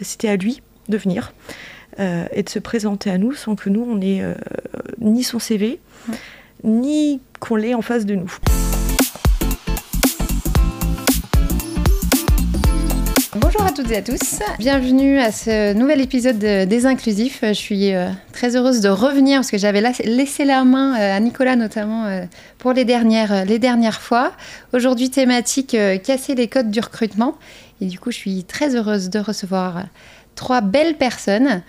C'était à lui de venir et de se présenter à nous sans que nous, on ait ni son CV, ni qu'on l'ait en face de nous. Bonjour à toutes et à tous, bienvenue à ce nouvel épisode des Inclusifs. Je suis euh, très heureuse de revenir parce que j'avais laissé la main euh, à Nicolas notamment euh, pour les dernières, les dernières fois. Aujourd'hui thématique casser les codes du recrutement et du coup je suis très heureuse de recevoir trois belles personnes.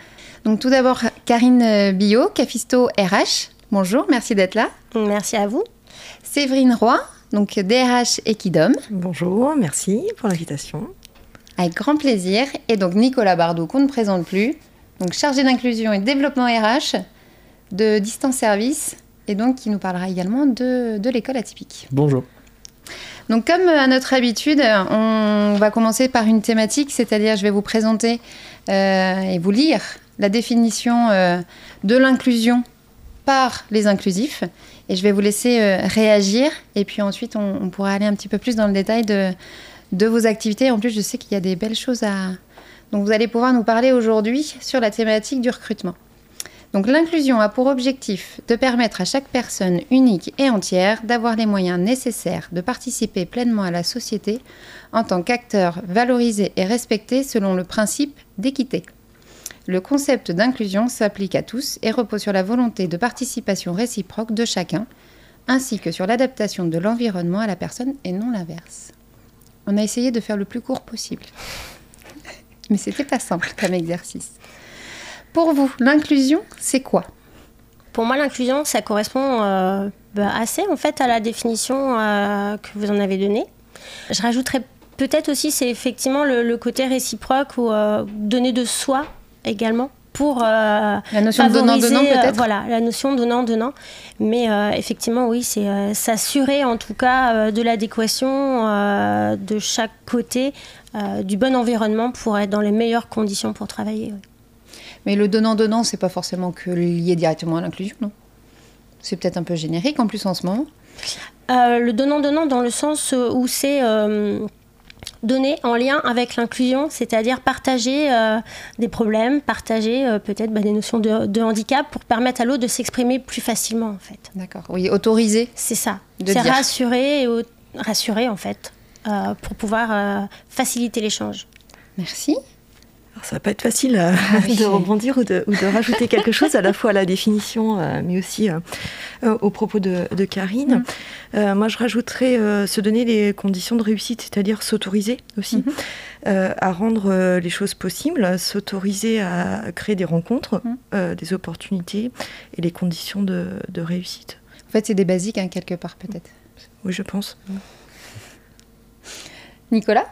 Donc tout d'abord Karine Billot, Cafisto RH. Bonjour, merci d'être là. Merci à vous. Séverine Roy, donc DRH Equidom. Bonjour, merci pour l'invitation. Avec grand plaisir. Et donc Nicolas Bardot, qu'on ne présente plus, donc chargé d'inclusion et développement RH de Distance Service, et donc qui nous parlera également de, de l'école atypique. Bonjour. Donc comme à notre habitude, on va commencer par une thématique, c'est-à-dire je vais vous présenter euh, et vous lire la définition euh, de l'inclusion par les inclusifs. Et je vais vous laisser euh, réagir, et puis ensuite on, on pourra aller un petit peu plus dans le détail de, de vos activités. En plus, je sais qu'il y a des belles choses à... Donc vous allez pouvoir nous parler aujourd'hui sur la thématique du recrutement. Donc l'inclusion a pour objectif de permettre à chaque personne unique et entière d'avoir les moyens nécessaires de participer pleinement à la société en tant qu'acteur valorisé et respecté selon le principe d'équité. Le concept d'inclusion s'applique à tous et repose sur la volonté de participation réciproque de chacun, ainsi que sur l'adaptation de l'environnement à la personne et non l'inverse. On a essayé de faire le plus court possible. Mais c'était pas simple comme exercice. Pour vous, l'inclusion, c'est quoi? Pour moi, l'inclusion, ça correspond euh, bah, assez en fait à la définition euh, que vous en avez donnée. Je rajouterais peut-être aussi, c'est effectivement le, côté réciproque ou euh, donner de soi également pour la notion donnant-donnant peut-être? voilà la notion donnant-donnant. Mais effectivement oui c'est s'assurer en tout cas de l'adéquation de chaque côté du bon environnement pour être dans les meilleures conditions pour travailler mais le donnant-donnant c'est pas forcément que lié directement à l'inclusion non c'est peut-être un peu générique en plus en ce moment le donnant-donnant dans le sens où c'est donner en lien avec l'inclusion, c'est-à-dire partager euh, des problèmes, partager euh, peut-être bah, des notions de, handicap pour permettre à l'autre de s'exprimer plus facilement en fait. D'accord, oui, autoriser. C'est ça, c'est rassurer et rassurer en fait euh, pour pouvoir faciliter l'échange. Merci ça va pas être facile euh, ah de rebondir ou de, rajouter quelque chose à la fois à la définition, euh, mais aussi euh, au propos de, Karine. Mm. moi, je rajouterais se donner les conditions de réussite, c'est-à-dire s'autoriser aussi mm-hmm. à rendre les choses possibles, s'autoriser à créer des rencontres, mm. des opportunités et les conditions de, réussite. En fait, c'est des basiques, hein, quelque part, peut-être. Oui, je pense. Nicolas?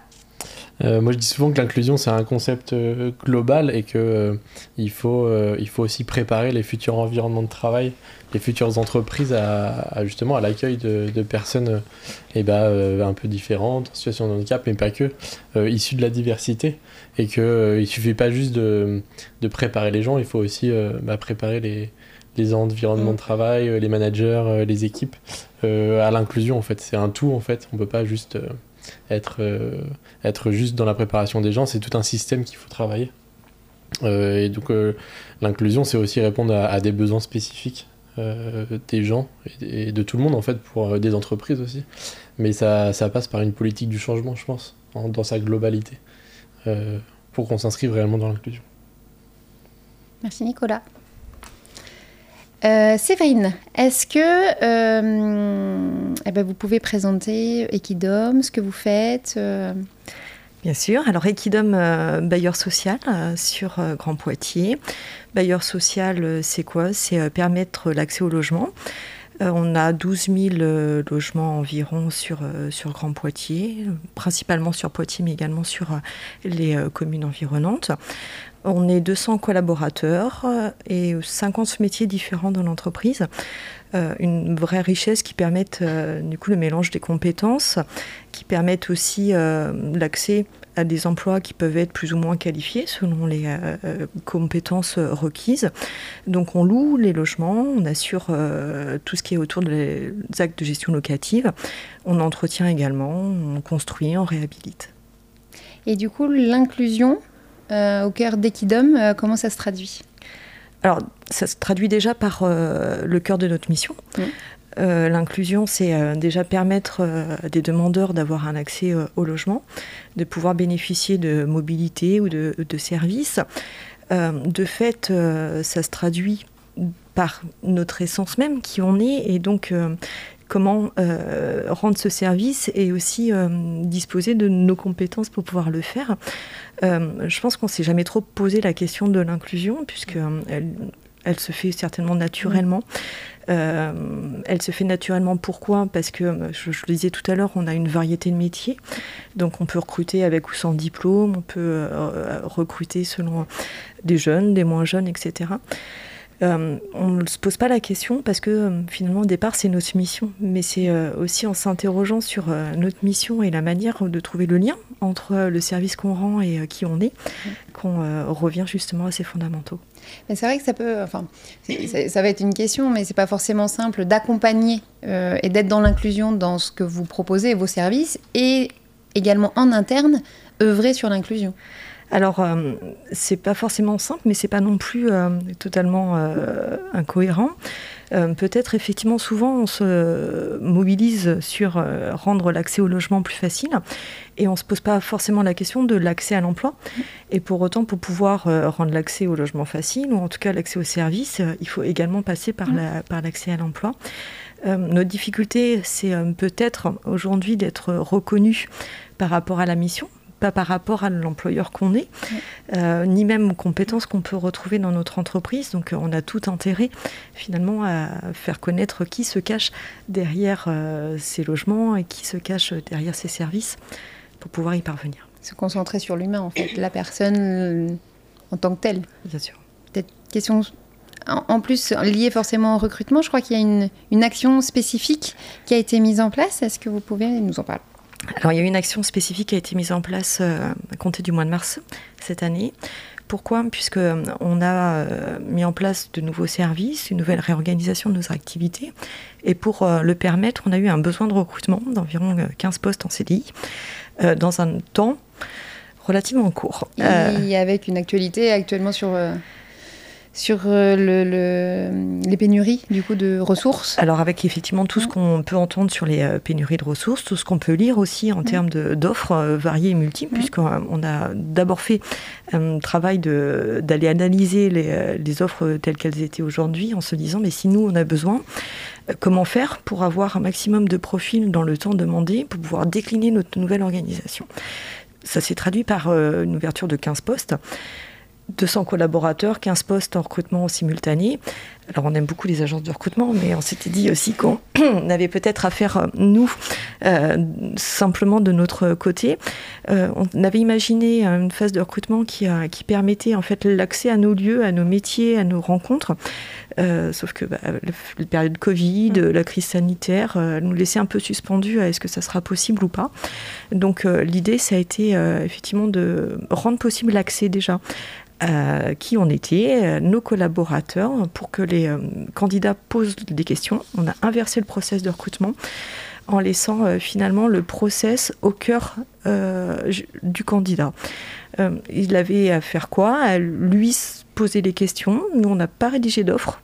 Euh, moi, je dis souvent que l'inclusion, c'est un concept euh, global et qu'il euh, il faut, il faut aussi préparer les futurs environnements de travail, les futures entreprises à, justement à l'accueil de, de, personnes eh ben, un peu différentes, en situation de handicap, mais pas que, issues de la diversité. Et qu'il ne suffit pas juste de, de, préparer les gens, il faut aussi bah, préparer les, les environnements de travail, les managers, les équipes à l'inclusion en fait. C'est un tout en fait. On peut pas juste être, euh, être juste dans la préparation des gens, c'est tout un système qu'il faut travailler. Euh, et donc euh, l'inclusion, c'est aussi répondre à, des besoins spécifiques des gens et, de tout le monde en fait, pour des entreprises aussi. Mais ça, ça passe par une politique du changement, je pense, dans sa globalité, pour qu'on s'inscrive réellement dans l'inclusion. Merci Nicolas. Euh, Séverine, est-ce que euh, eh ben, vous pouvez présenter Equidom, ce que vous faites euh? Bien sûr. Alors Equidom, bailleur social sur Grand Poitiers. Bailleur social, c'est quoi? C'est permettre l'accès au logement. on a 12 000 logements environ sur, sur Grand Poitiers, principalement sur Poitiers, mais également sur les communes environnantes. On est 200 collaborateurs euh, et 50 métiers différents dans l'entreprise. Euh, une vraie richesse qui permet euh, du coup le mélange des compétences, qui permettent aussi l'accès à des emplois qui peuvent être plus ou moins qualifiés selon les compétences requises. Donc on loue les logements, on assure tout ce qui est autour des actes de gestion locative, on entretient également, on construit, on réhabilite. Et du coup, l'inclusion, au cœur d'Equidom, comment ça se traduit? Alors, ça se traduit déjà par le cœur de notre mission. Euh, l'inclusion, c'est euh, déjà permettre euh, des demandeurs d'avoir un accès au logement, de pouvoir bénéficier de mobilité ou de, services. de fait, ça se traduit par notre essence même, qui on est, et donc comment rendre ce service et aussi disposer de nos compétences pour pouvoir le faire. je pense qu'on s'est jamais trop posé la question de l'inclusion, puisque elle, se fait certainement naturellement. Euh, elle se fait naturellement. Pourquoi? Parce que, euh, je, le disais tout à l'heure, on a une variété de métiers. Donc on peut recruter avec ou sans diplôme, on peut euh, recruter selon des jeunes, des moins jeunes, etc. on ne se pose pas la question parce que finalement au départ c'est notre mission, mais c'est aussi en s'interrogeant sur notre mission et la manière de trouver le lien entre le service qu'on rend et qui on est qu'on revient justement à ces fondamentaux. Mais c'est vrai que ça peut, enfin, ça va être une question, mais c'est pas forcément simple d'accompagner euh, et d'être dans l'inclusion dans ce que vous proposez et vos services, et également en interne œuvrer sur l'inclusion. Alors, euh, c'est pas forcément simple, mais c'est pas non plus euh, totalement incohérent. Euh, peut-être effectivement souvent on se mobilise sur euh, rendre l'accès au logement plus facile et on ne se pose pas forcément la question de l'accès à l'emploi. Et pour autant, pour pouvoir euh, rendre l'accès au logement facile ou en tout cas l'accès aux services, il faut également passer par l'accès à l'emploi. notre difficulté, c'est peut-être aujourd'hui d'être reconnu par rapport à la mission, pas par rapport à l'employeur qu'on est, euh, ni même aux compétences qu'on peut retrouver dans notre entreprise. Donc euh, on a tout intérêt finalement à faire connaître qui se cache derrière euh, ces logements et qui se cache derrière ces services pour pouvoir y parvenir. Se concentrer sur l'humain en fait, la personne en tant que telle. Bien sûr. Peut-être question en plus, liée forcément au recrutement, je crois qu'il y a une, une, action spécifique qui a été mise en place. Est-ce que vous pouvez nous en parler? Alors il y a une action spécifique qui a été mise en place euh, à compter du mois de mars cette année. Pourquoi? Puisque euh, on a euh, mis en place de nouveaux services, une nouvelle réorganisation de nos activités. Et pour le permettre, on a eu un besoin de recrutement d'environ 15 postes en CDI dans un temps relativement court. Et avec une actualité actuellement sur sur euh, le, les pénuries du coup de ressources Alors avec effectivement tout ce qu'on peut entendre sur les euh, pénuries de ressources, tout ce qu'on peut lire aussi en termes d'offres euh, variées et multiples, puisqu'on a d'abord fait un travail d'aller analyser les, les, offres telles qu'elles étaient aujourd'hui en se disant mais si nous on a besoin, comment faire pour avoir un maximum de profils dans le temps demandé pour pouvoir décliner notre nouvelle organisation? Ça s'est traduit par une ouverture de 15 postes. 200 collaborateurs, 15 postes en recrutement simultané. Alors on aime beaucoup les agences de recrutement, mais on s'était dit aussi qu'on avait peut-être à faire, euh, nous, euh, simplement de notre côté. Euh, on avait imaginé une phase de recrutement qui, qui permettait en fait l'accès à nos lieux, à nos métiers, à nos rencontres. Sauf que bah, la, période Covid, mm. la crise sanitaire, nous laissait un peu suspendus à est-ce que ça sera possible ou pas. Donc l'idée, ça a été effectivement de rendre possible l'accès déjà euh, qui on était, euh, nos collaborateurs, pour que les euh, candidats posent des questions. On a inversé le process de recrutement en laissant finalement le process au cœur du candidat. il avait à faire quoi? À lui poser les questions. Nous, on n'a pas rédigé d'offre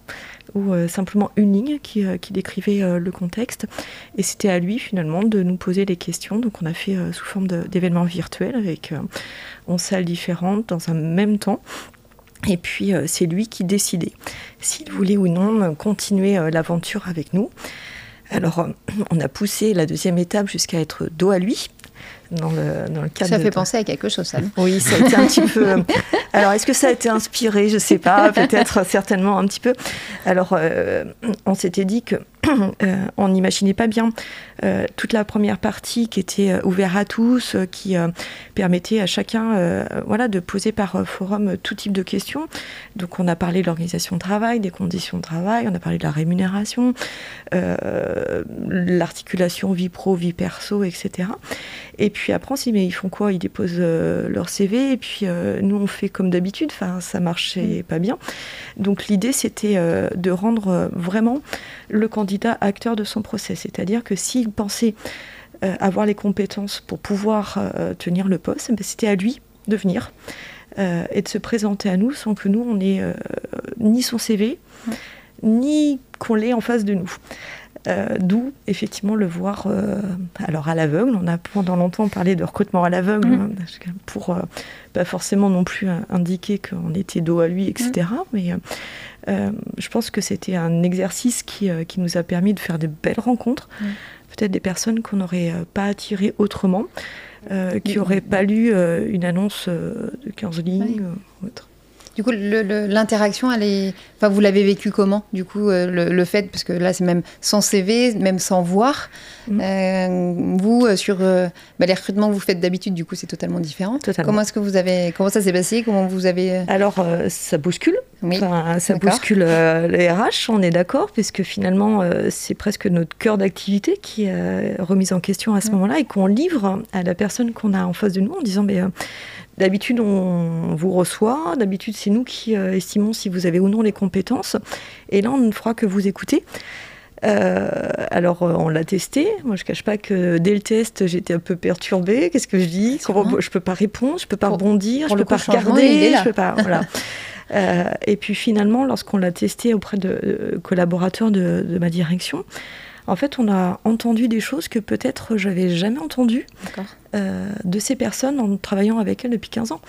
ou simplement une ligne qui, décrivait le contexte. Et c'était à lui finalement de nous poser les questions. Donc on a fait sous forme d'événements virtuels avec en salles différentes dans un même temps. Et puis euh, c'est lui qui décidait s'il voulait ou non continuer euh, l'aventure avec nous. Alors euh, on a poussé la deuxième étape jusqu'à être dos à lui. Dans le, dans le cadre ça fait penser à quelque chose, ça. Oui, ça a été un petit peu. Alors, est-ce que ça a été inspiré Je ne sais pas. Peut-être, certainement un petit peu. Alors, on s'était dit que euh, on n'imaginait pas bien euh, toute la première partie qui était euh, ouverte à tous, qui permettait à chacun voilà, de poser par forum tout type de questions. Donc on a parlé de l'organisation de travail, des conditions de travail, on a parlé de la rémunération, l'articulation vie pro, vie perso, etc. Et puis après on s'est dit mais ils font quoi? Ils déposent leur CV et puis nous on fait comme d'habitude, enfin ça marchait mm. pas bien. Donc l'idée c'était de rendre vraiment le candidat acteur de son procès. C'est-à-dire que s'il pensait euh, avoir les compétences pour pouvoir euh, tenir le poste, ben, c'était à lui de venir. et de se présenter à nous sans que nous, on ait ni son CV, ni qu'on l'ait en face de nous. Euh, d'où effectivement le voir euh, alors à l'aveugle. On a pendant longtemps parlé de recrutement à l'aveugle mm. hein, pour euh, pas forcément non plus indiquer qu'on était dos à lui, etc. Mm. Mais je pense que c'était un exercice qui, qui, nous a permis de faire de belles rencontres. Mm. Peut-être des personnes qu'on n'aurait pas attirées autrement, qui n'auraient pas lu une annonce de 15 lignes ou autre. Du coup, l'interaction, elle est. Enfin, vous l'avez vécu comment Du coup, euh, le, fait, parce que là, c'est même sans CV, même sans voir. Mm. Euh, vous, euh, sur bah, les recrutements que vous faites d'habitude, du coup, c'est totalement différent. Comment est-ce que vous avez. Comment ça s'est passé? Comment vous avez. Alors, ça bouscule. Oui. ça bouscule les RH, on est d'accord, puisque finalement, c'est presque notre cœur d'activité qui est remise en question à ce mm. moment-là et qu'on livre à la personne qu'on a en face de nous en disant. Mais, D'habitude, on vous reçoit. D'habitude, c'est nous qui euh, estimons si vous avez ou non les compétences. Et là, on ne fera que vous écouter. Euh, alors, euh, on l'a testé. Moi, je ne cache pas que dès le test, j'étais un peu perturbée. Qu'est-ce que je dis Comment, Je ne peux pas répondre, je ne peux pas rebondir, je ne peux pas regarder? Je peux pas, voilà. et puis finalement, lorsqu'on l'a testé auprès de, collaborateurs de, de, ma direction, en fait, on a entendu des choses que peut-être j'avais jamais entendues euh, de ces personnes en travaillant avec elles depuis 15 ans.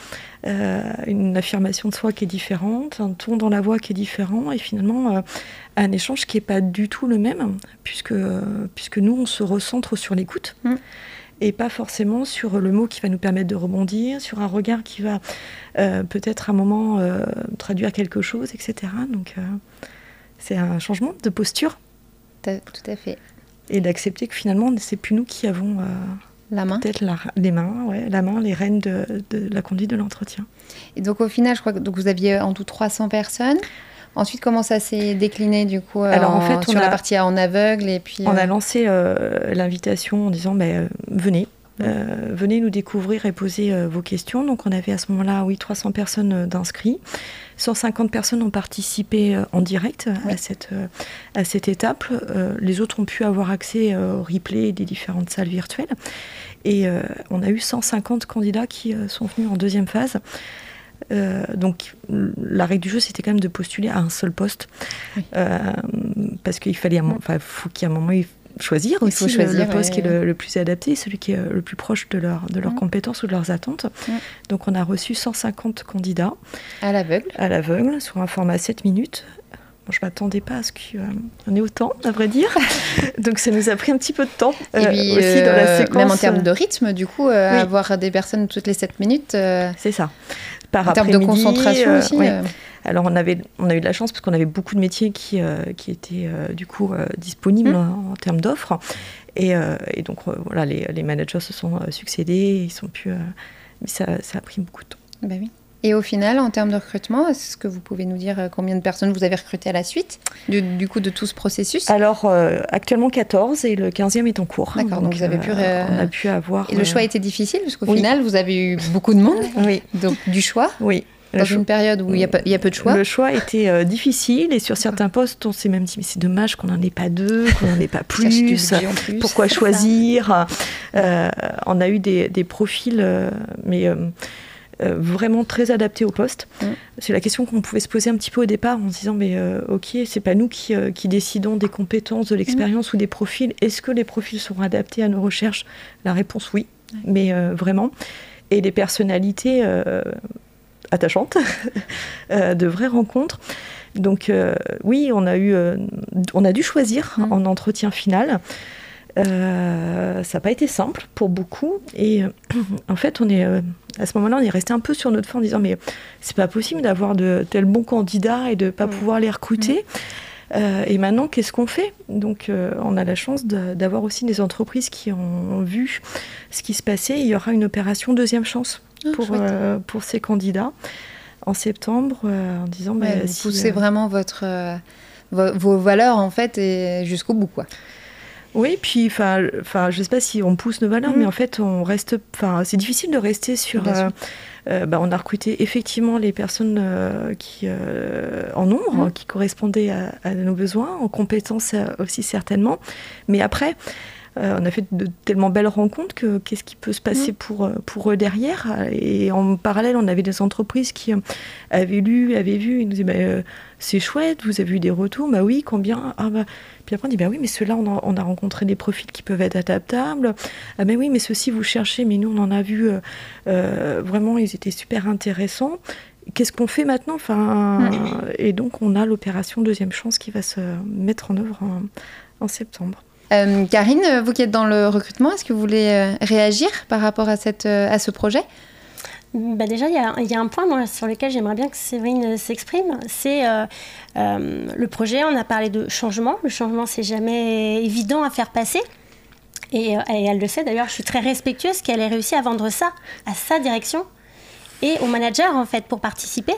Euh, une affirmation de soi qui est différente, un ton dans la voix qui est différent, et finalement euh, un échange qui n'est pas du tout le même, puisque, puisque nous, on se recentre sur l'écoute. Mm. Et pas forcément sur le mot qui va nous permettre de rebondir, sur un regard qui va peut-être à un moment traduire quelque chose, etc. Donc c'est un changement de posture tout à fait. Et d'accepter que finalement, c'est plus nous qui avons euh, la main. Peut-être les mains, ouais, la main, les rênes de, la conduite de l'entretien. Et donc au final, je crois que donc vous aviez en tout 300 personnes. Ensuite, comment ça s'est décliné du coup Alors, en, fait, sur la partie en aveugle et puis On a euh, lancé euh, l'invitation en disant ben, venez, venez nous découvrir et poser vos questions. Donc on avait à ce moment-là, oui, 300 personnes d'inscrits. 150 personnes ont participé euh, en direct à, cette, euh, à cette étape. Euh, les autres ont pu avoir accès au replay des différentes salles virtuelles. Et on a eu 150 candidats qui sont venus en deuxième phase. donc la règle du jeu, c'était quand même de postuler à un seul poste. parce qu'il fallait, enfin, faut qu'il y ait un moment, choisir aussi choisir, le, poste qui est le, plus adapté, celui qui est euh, le plus proche de, leur, de leurs compétences ou de leurs attentes. Donc on a reçu 150 candidats. À l'aveugle À l'aveugle, sur un format 7 minutes. Bon, je ne m'attendais pas à ce qu'on euh, ait autant, à vrai dire. Donc ça nous a pris un petit peu de temps. Et euh, puis, aussi dans la séquence. Même en termes de rythme, du coup, avoir des personnes toutes les 7 minutes. C'est ça. Par en termes de concentration aussi. Alors on, avait, on a eu de la chance parce qu'on avait beaucoup de métiers qui, euh, qui étaient euh, du coup euh, disponibles mmh. en, termes d'offres. Et, et, donc voilà, les, les, managers se sont succédés, ils sont plus... mais ça, ça, a pris beaucoup de temps. Bah oui. Et au final, en termes de recrutement, est-ce que vous pouvez nous dire combien de personnes vous avez recrutées à la suite du, du coup de tout ce processus? Alors actuellement 14 et le 15e est en cours. D'accord, donc, vous avez pu, on a pu avoir. Et le choix a été difficile parce qu'au final, vous avez eu beaucoup de monde. oui. Donc du choix. Oui dans une période où il y, a peu de choix Le choix était euh, difficile et sur certains postes, on s'est même dit mais c'est dommage qu'on n'en ait pas deux, qu'on n'en ait pas plus. Pourquoi choisir? Euh, On a eu des, profils, euh, mais vraiment très adaptés au poste. Mm. C'est la question qu'on pouvait se poser un petit peu au départ en se disant mais ok, c'est pas nous qui, décidons des compétences, de l'expérience ou des profils. Est-ce que les profils seront adaptés à nos recherches? La réponse oui, mais vraiment. Et les personnalités attachante, euh, de vraies rencontres. Donc euh, oui, on a, eu, euh, on a dû choisir mm. en entretien final. Ça n'a pas été simple pour beaucoup. Et en fait, on est, à ce moment-là, on est resté un peu sur notre fin en disant mais c'est pas possible d'avoir de tels bons candidats et de ne pas mm. pouvoir les recruter. Mm. et maintenant, qu'est-ce qu'on fait? Donc, on a la chance d'avoir aussi des entreprises qui ont vu ce qui se passait. Il y aura une opération deuxième chance ah, pour, euh, pour ces candidats en septembre euh, en disant bah, vous poussez euh, vraiment votre vos valeurs en fait et jusqu'au bout quoi. Oui, puis enfin, enfin, je sais pas si on pousse nos valeurs, mm. mais en fait, on reste. Enfin, c'est difficile de rester sur. bah, on a recruté effectivement les personnes qui en nombre, mm. qui correspondaient à, à, nos besoins, en compétences aussi certainement. Mais après, on a fait de tellement belles rencontres que qu'est-ce qui peut se passer mm. pour, pour eux derrière? Et en parallèle, on avait des entreprises qui avaient lu, avaient vu, ils nous disaient bah, c'est chouette, vous avez eu des retours, bah oui, combien? Ah bah. Puis après on dit bah oui, mais ceux-là on, on, a rencontré des profils qui peuvent être adaptables. Ah mais oui, mais ceux-ci vous cherchez, mais nous on en a vu vraiment, ils étaient super intéressants qu'est-ce qu'on fait maintenant? Enfin, Et donc, on a l'opération Deuxième Chance qui va se mettre en œuvre en, septembre. Euh, Karine, vous qui êtes dans le recrutement, est-ce que vous voulez euh, réagir par rapport à, euh, ce projet? Bah déjà, il y, a un point moi, sur lequel j'aimerais bien que Séverine s'exprime. C'est le projet, on a parlé de changement. Le changement, c'est jamais évident à faire passer. Et, et elle le sait d'ailleurs, je suis très respectueuse qu'elle ait réussi à vendre ça à sa direction et aux managers en fait pour participer.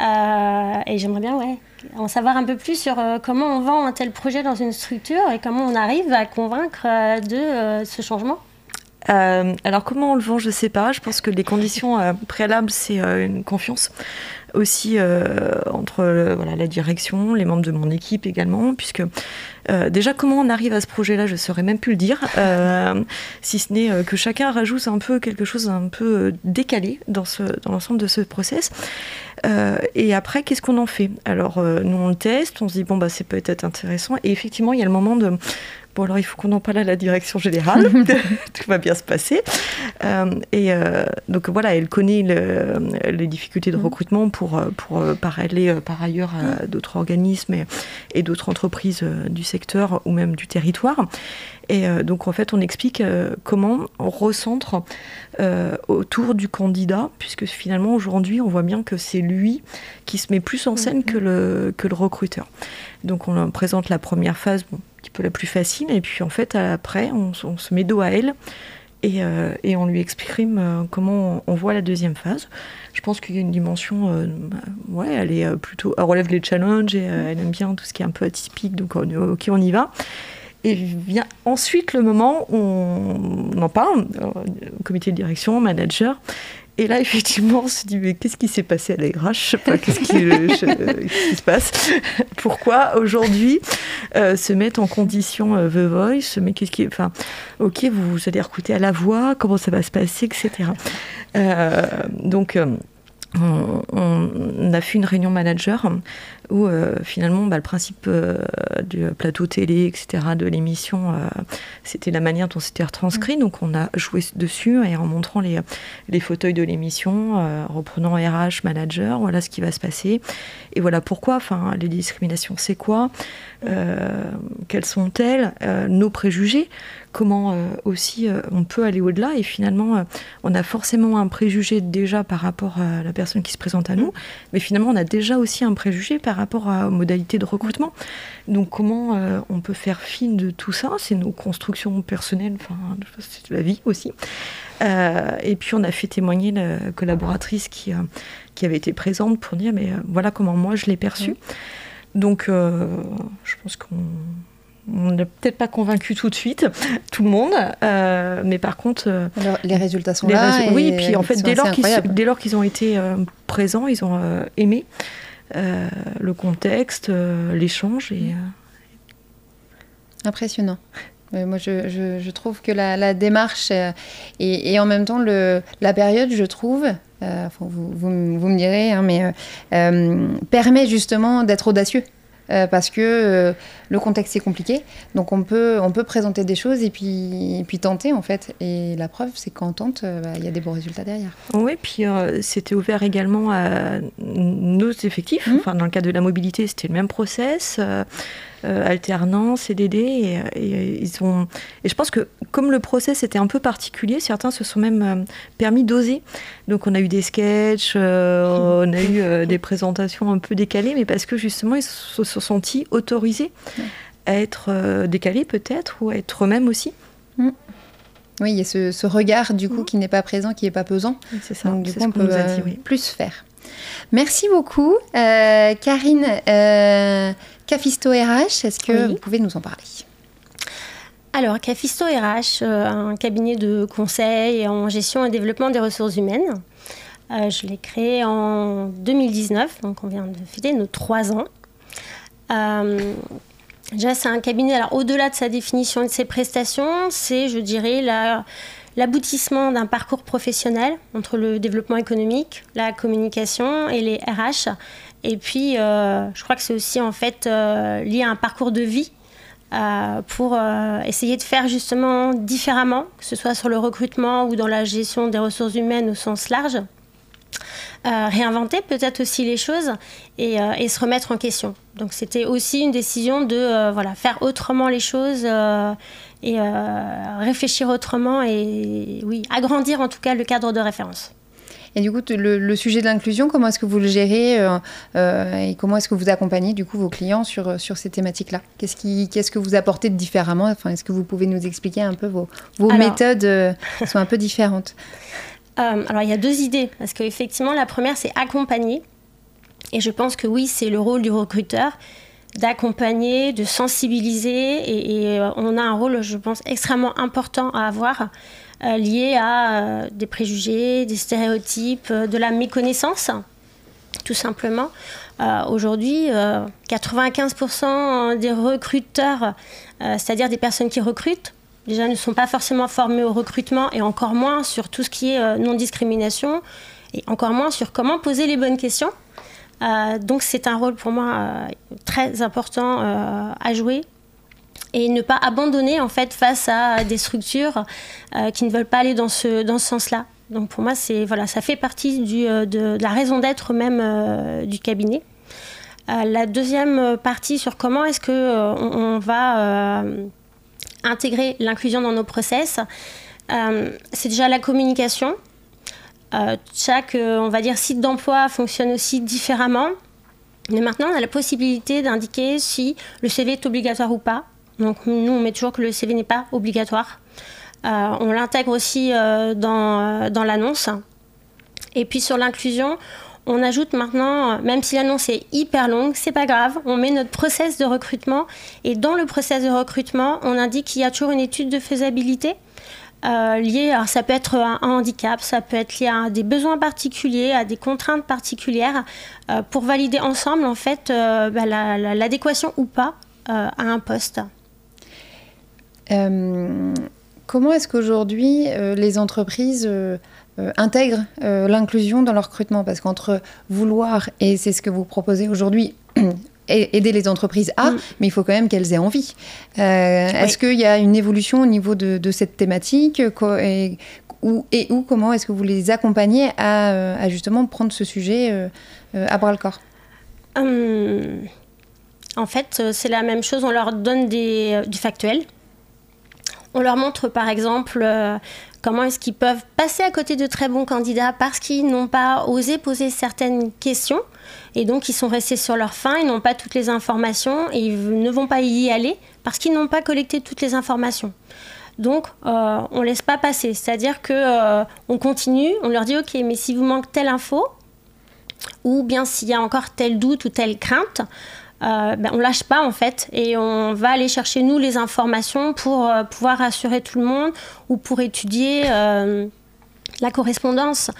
Euh, et j'aimerais bien ouais, en savoir un peu plus sur euh, comment on vend un tel projet dans une structure et comment on arrive à convaincre euh, de ce changement. alors comment on le vend, je ne sais pas. Je pense que les conditions préalables, c'est une confiance aussi entre voilà, la direction, les membres de mon équipe également, puisque déjà, comment on arrive à ce projet-là, je ne saurais même plus le dire, si ce n'est que chacun rajoute un peu quelque chose un peu décalé dans l'ensemble de ce process. Et après, qu'est-ce qu'on en fait? Alors, nous, on le teste, on se dit, bon, bah, c'est peut-être intéressant. Et effectivement, il y a le moment de Bon, alors il faut qu'on en parle à la direction générale. Tout va bien se passer. et donc voilà, elle connaît les difficultés de mm. recrutement pour, pour parler par ailleurs à mm. d'autres organismes et, et d'autres entreprises du secteur ou même du territoire. Et euh, donc en fait, on explique euh, comment on recentre euh, autour du candidat, puisque finalement aujourd'hui, on voit bien que c'est lui qui se met plus en scène que le, que le recruteur. Donc on présente la première phase, bon, qui peut la plus facile, et puis en fait, après, on, se met dos à elle. Et, et, on lui exprime comment on, voit la deuxième phase. Je pense qu'il y a une dimension, ouais, elle est plutôt, elle relève les challenges et elle aime bien tout ce qui est un peu atypique, donc ok, on y va. Et vient ensuite le moment où on en parle, euh, comité de direction, manager. Et là, effectivement, on se dit, mais qu'est-ce qui s'est passé à l'ARH Qu'est-ce qui, euh, qui, se passe? Pourquoi aujourd'hui euh, se mettre en condition The Voice? Mais qu'est-ce qui, enfin, ok, vous, allez recruter à la voix, comment ça va se passer, etc. donc on, a fait une réunion manager où euh, finalement bah, le principe euh, du plateau télé, etc., de l'émission, euh, c'était la manière dont c'était retranscrit. Donc on a joué dessus et en montrant les, les fauteuils de l'émission, reprenant RH, manager, voilà ce qui va se passer. Et voilà pourquoi, enfin, les discriminations, c'est quoi Quelles sont-elles Nos préjugés comment aussi on peut aller au-delà. Et finalement, on a forcément un préjugé déjà par rapport à la personne qui se présente à nous, mais finalement, on a déjà aussi un préjugé par rapport aux modalités de recrutement. Donc, comment on peut faire fi de tout ça? C'est nos constructions personnelles, enfin, c'est la vie aussi. et puis, on a fait témoigner la collaboratrice qui, qui avait été présente pour dire, mais voilà comment moi je l'ai perçu. Donc, je pense qu'on on n'a peut-être pas convaincu tout de suite tout le monde, euh, mais par contre. Euh, les résultats sont là. oui, puis en fait, dès lors, qu'ils, ont été euh, présents, ils ont aimé le contexte, l'échange. Et, Impressionnant. moi, je, trouve que la, démarche et, en même temps le, la période, je trouve, vous, vous, me direz, hein, mais permet justement d'être audacieux. Euh, parce que euh, le contexte est compliqué. Donc on peut, on peut présenter des choses et puis, puis tenter en fait. Et la preuve, c'est qu'en tente, euh, bah, il y a des bons résultats derrière. Oui, puis c'était ouvert également à nos effectifs. Mmh. Enfin, dans le cadre de la mobilité, c'était le même process. Euh, alternance, CDD. Et, et, ils ont... et je pense que comme le process était un peu particulier, certains se sont même euh, permis d'oser. Donc on a eu des sketchs, euh, on a eu des présentations un peu décalées, mais parce que justement ils se sont sentis autorisés à être décalés peut-être, ou à être eux-mêmes aussi. Mm. Oui, il y a ce, regard du coup mm. qui n'est pas présent, qui n'est pas pesant. C'est ça. Donc du coup, on peut plus faire. Merci beaucoup, Karine. Cafisto RH, est-ce que vous pouvez nous en parler? Alors, Cafisto RH, euh, un cabinet de conseil en gestion et développement des ressources humaines. Euh, je l'ai créé en 2019, donc on vient de fêter nos trois ans. Euh, Déjà, c'est un cabinet, alors au-delà de sa définition et de ses prestations, c'est, je dirais, l'aboutissement d'un parcours professionnel entre le développement économique, la communication et les RH. Et puis, euh, je crois que c'est aussi en fait euh, lié à un parcours de vie euh, pour essayer de faire justement différemment, que ce soit sur le recrutement ou dans la gestion des ressources humaines au sens large. Euh, réinventer peut-être aussi les choses et, euh, et, se remettre en question. Donc c'était aussi une décision de euh, voilà, faire autrement les choses et réfléchir autrement et oui, agrandir en tout cas le cadre de référence. Et du coup, le, le sujet de l'inclusion, comment est-ce que vous le gérez et comment est-ce que vous accompagnez du coup vos clients sur, sur ces thématiques-là? Qu'est-ce qui, qu'est-ce que vous apportez de différemment? Enfin, Est-ce que vous pouvez nous expliquer un peu vos, vos méthodes sont un peu différentes? euh, alors il y a deux idées, parce qu'effectivement la première c'est accompagner. Et je pense que oui, c'est le rôle du recruteur d'accompagner, de sensibiliser. Et, euh, on a un rôle, je pense, extrêmement important à avoir euh, lié à des préjugés, des stéréotypes, de la méconnaissance, tout simplement. Aujourd'hui, 95% des recruteurs, c'est-à-dire des personnes qui recrutent, déjà ne sont pas forcément formés au recrutement et encore moins sur tout ce qui est euh, non-discrimination et encore moins sur comment poser les bonnes questions. Euh, donc c'est un rôle pour moi euh, très important à jouer et ne pas abandonner en fait face à des structures qui ne veulent pas aller dans ce, sens-là. Donc pour moi, c'est voilà, ça fait partie de, la raison d'être même du cabinet. la deuxième partie sur comment est-ce que on va intégrer l'inclusion dans nos process, euh, c'est déjà la communication. Euh, chaque, euh, on va dire, site d'emploi fonctionne aussi différemment. Mais maintenant, on a la possibilité d'indiquer si le CV est obligatoire ou pas. Donc, nous, on met toujours que le CV n'est pas obligatoire. on l'intègre aussi dans, dans l'annonce. Et puis, sur l'inclusion, on ajoute maintenant, même si l'annonce est hyper longue, c'est pas grave, on met notre process de recrutement et dans le process de recrutement, on indique qu'il y a toujours une étude de faisabilité euh, liée, alors ça peut être un, handicap, ça peut être lié à des besoins particuliers, à des contraintes particulières, euh, pour valider ensemble en fait euh, bah, l'adéquation ou pas à un poste. comment est-ce qu'aujourd'hui les entreprises euh, intègrent euh, l'inclusion dans leur recrutement Parce qu'entre vouloir, et c'est ce que vous proposez aujourd'hui, aider les entreprises à, mm. mais il faut quand même qu'elles aient envie. Euh, est-ce qu'il y a une évolution au niveau de, cette thématique et, où, et où, comment est-ce que vous les accompagnez à, justement prendre ce sujet à bras le corps? Hum, En fait, c'est la même chose. On leur donne des, du factuel. On leur montre par exemple Comment est-ce qu'ils peuvent passer à côté de très bons candidats parce qu'ils n'ont pas osé poser certaines questions et donc ils sont restés sur leur faim, ils n'ont pas toutes les informations et ils ne vont pas y aller parce qu'ils n'ont pas collecté toutes les informations. Donc, euh, on ne laisse pas passer. C'est-à-dire que euh, on continue, on leur dit OK, mais si vous manque telle info, ou bien s'il y a encore tel doute ou telle crainte, euh, ben, on lâche pas en fait et on va aller chercher nous les informations pour euh, pouvoir rassurer tout le monde ou pour étudier euh, la correspondance.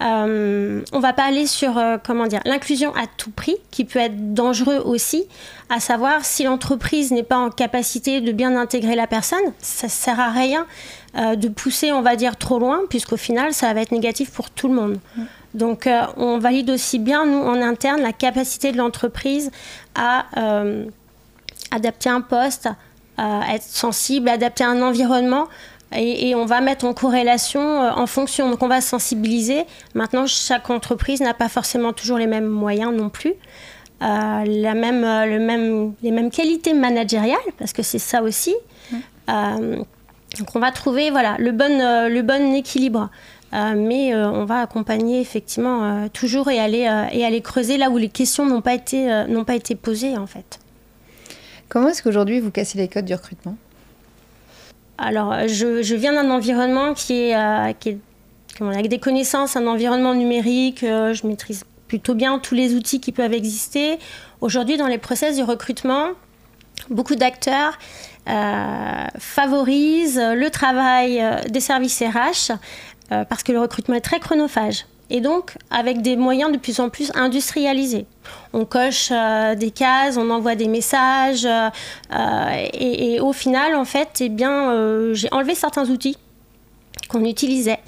on va pas aller sur comment dire l'inclusion à tout prix qui peut être dangereux aussi, à savoir si l'entreprise n'est pas en capacité de bien intégrer la personne, ça sert à rien de pousser on va dire trop loin puisqu'au final ça va être négatif pour tout le monde. Mm. Donc euh, on valide aussi bien, nous, en interne, la capacité de l'entreprise à euh, adapter un poste, à être sensible, adapter un environnement. Et, on va mettre en corrélation euh, en fonction. Donc on va sensibiliser. Maintenant, chaque entreprise n'a pas forcément toujours les mêmes moyens non plus. la même, le même, les mêmes qualités managériales, parce que c'est ça aussi. Donc on va trouver voilà, le, bon, le bon équilibre. Euh, mais euh, on va accompagner effectivement euh, toujours et aller, et aller creuser là où les questions n'ont pas, été, n'ont pas été posées en fait. Comment est-ce qu'aujourd'hui vous cassez les codes du recrutement? Alors je, je, viens d'un environnement qui est, qui est avec des connaissances, un environnement numérique, je maîtrise plutôt bien tous les outils qui peuvent exister. Aujourd'hui dans les process du recrutement, beaucoup d'acteurs favorisent le travail des services RH euh, parce que le recrutement est très chronophage. et donc avec des moyens de plus en plus industrialisés. On coche euh, des cases, on envoie des messages, et, au final, en fait, eh bien, j'ai enlevé certains outils qu'on utilisait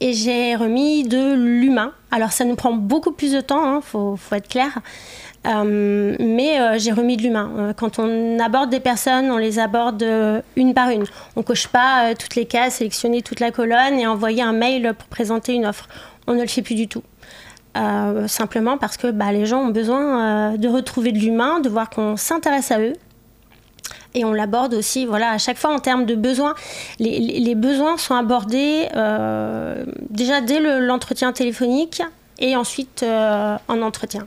et j'ai remis de l'humain. Alors ça nous prend beaucoup plus de temps, il hein, faut, faut, être clair. Euh, mais euh, j'ai remis de l'humain. Euh, quand on aborde des personnes, on les aborde une par une. On coche pas toutes les cases, sélectionner toute la colonne et envoyer un mail pour présenter une offre. On ne le fait plus du tout. simplement parce que bah, les gens ont besoin de retrouver de l'humain, de voir qu'on s'intéresse à eux. Et on l'aborde aussi, voilà, à chaque fois en termes de besoins. Les besoins sont abordés déjà dès l'entretien téléphonique et ensuite en entretien.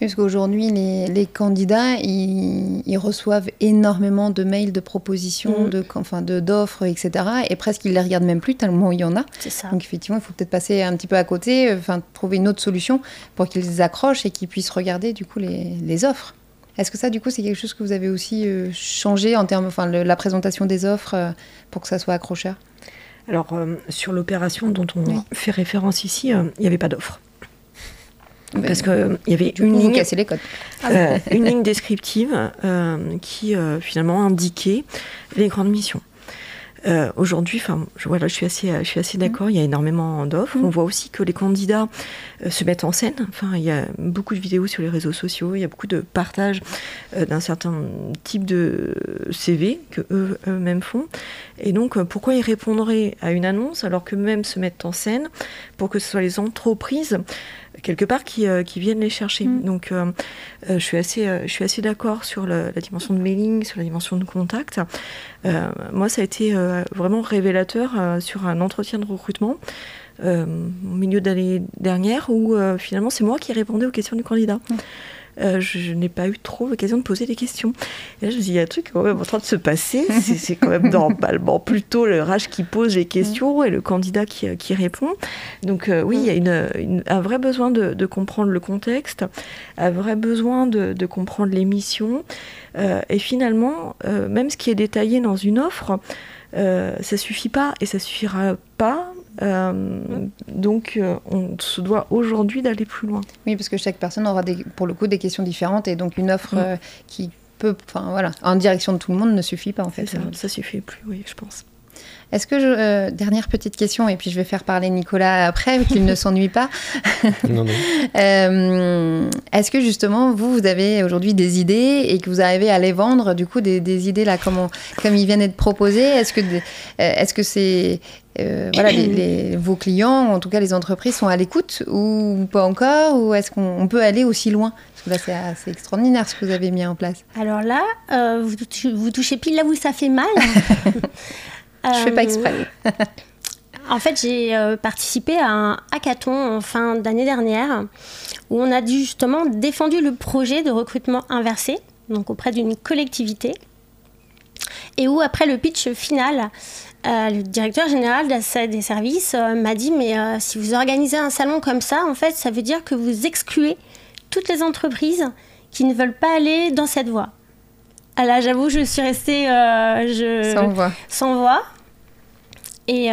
Parce qu'aujourd'hui, les, candidats, ils, reçoivent énormément de mails, de propositions, mm. de, enfin, d'offres, etc. Et presque, ils les regardent même plus tellement il y en a. C'est ça. Donc effectivement, il faut peut-être passer un petit peu à côté, enfin, trouver une autre solution pour qu'ils accrochent et qu'ils puissent regarder du coup les, offres. Est-ce que ça, du coup, c'est quelque chose que vous avez aussi euh, changé en termes, enfin, la présentation des offres euh, pour que ça soit accrocheur? Alors, euh, sur l'opération dont on fait référence ici, il n'y avait pas d'offre. Parce qu'il euh, y avait une ligne, les codes. Euh, une ligne descriptive euh, qui finalement indiquait les grandes missions. Aujourd'hui, enfin, voilà, je suis assez, je suis assez d'accord. Il y a énormément d'offres. Mm. On voit aussi que les candidats se mettent en scène. Enfin, il y a beaucoup de vidéos sur les réseaux sociaux. Il y a beaucoup de partage d'un certain type de CV que eux, eux-mêmes font. Et donc, pourquoi ils répondraient à une annonce alors que même se mettent en scène pour que ce soit les entreprises quelque part qui, euh, qui, viennent les chercher. Mm. Donc euh, euh, je suis assez, je suis assez d'accord sur la, dimension de mailing, sur la dimension de contact. moi, ça a été vraiment révélateur sur un entretien de recrutement. au milieu d'année dernière où finalement c'est moi qui répondais aux questions du candidat. Mm. Euh, je, n'ai pas eu trop l'occasion de poser des questions. Et là, je me dis, il y a un truc quand même en train de se passer. C'est quand même normalement plutôt le RH qui pose les questions et le candidat qui, qui répond. Donc euh, oui, il y a une, un vrai besoin de, comprendre le contexte, un vrai besoin de, de comprendre les missions. Euh, et finalement, même ce qui est détaillé dans une offre, euh, ça suffit pas et ça suffira pas euh, donc, euh, on se doit aujourd'hui d'aller plus loin. Oui, parce que chaque personne aura des, pour le coup des questions différentes et donc une offre mm. euh, qui peut, enfin voilà, en direction de tout le monde ne suffit pas en fait. Ça, ça suffit plus, oui, je pense. Est-ce que je, dernière petite question et puis je vais faire parler Nicolas après qu'il ne s'ennuie pas. non, non. Est-ce que justement vous vous avez aujourd'hui des idées et que vous arrivez à les vendre du coup des, idées là comme, comme ils viennent d'être proposées? Est-ce que est-ce que c'est euh, voilà, vos clients, en tout cas les entreprises, sont à l'écoute ou pas encore? Ou est-ce qu'on peut aller aussi loin? Parce que là, c'est assez extraordinaire ce que vous avez mis en place. Alors là, euh, vous, touchez pile là où ça fait mal. Je fais pas exprès. Euh, en fait, j'ai participé à un hackathon en fin d'année dernière où on a justement défendu le projet de recrutement inversé, donc auprès d'une collectivité, et où après le pitch final, euh, le directeur général des services euh, m'a dit mais euh, si vous organisez un salon comme ça, en fait, ça veut dire que vous excluez toutes les entreprises qui ne veulent pas aller dans cette voie. Ah là, j'avoue, je suis restée je... sans voix. Sans voix. Et,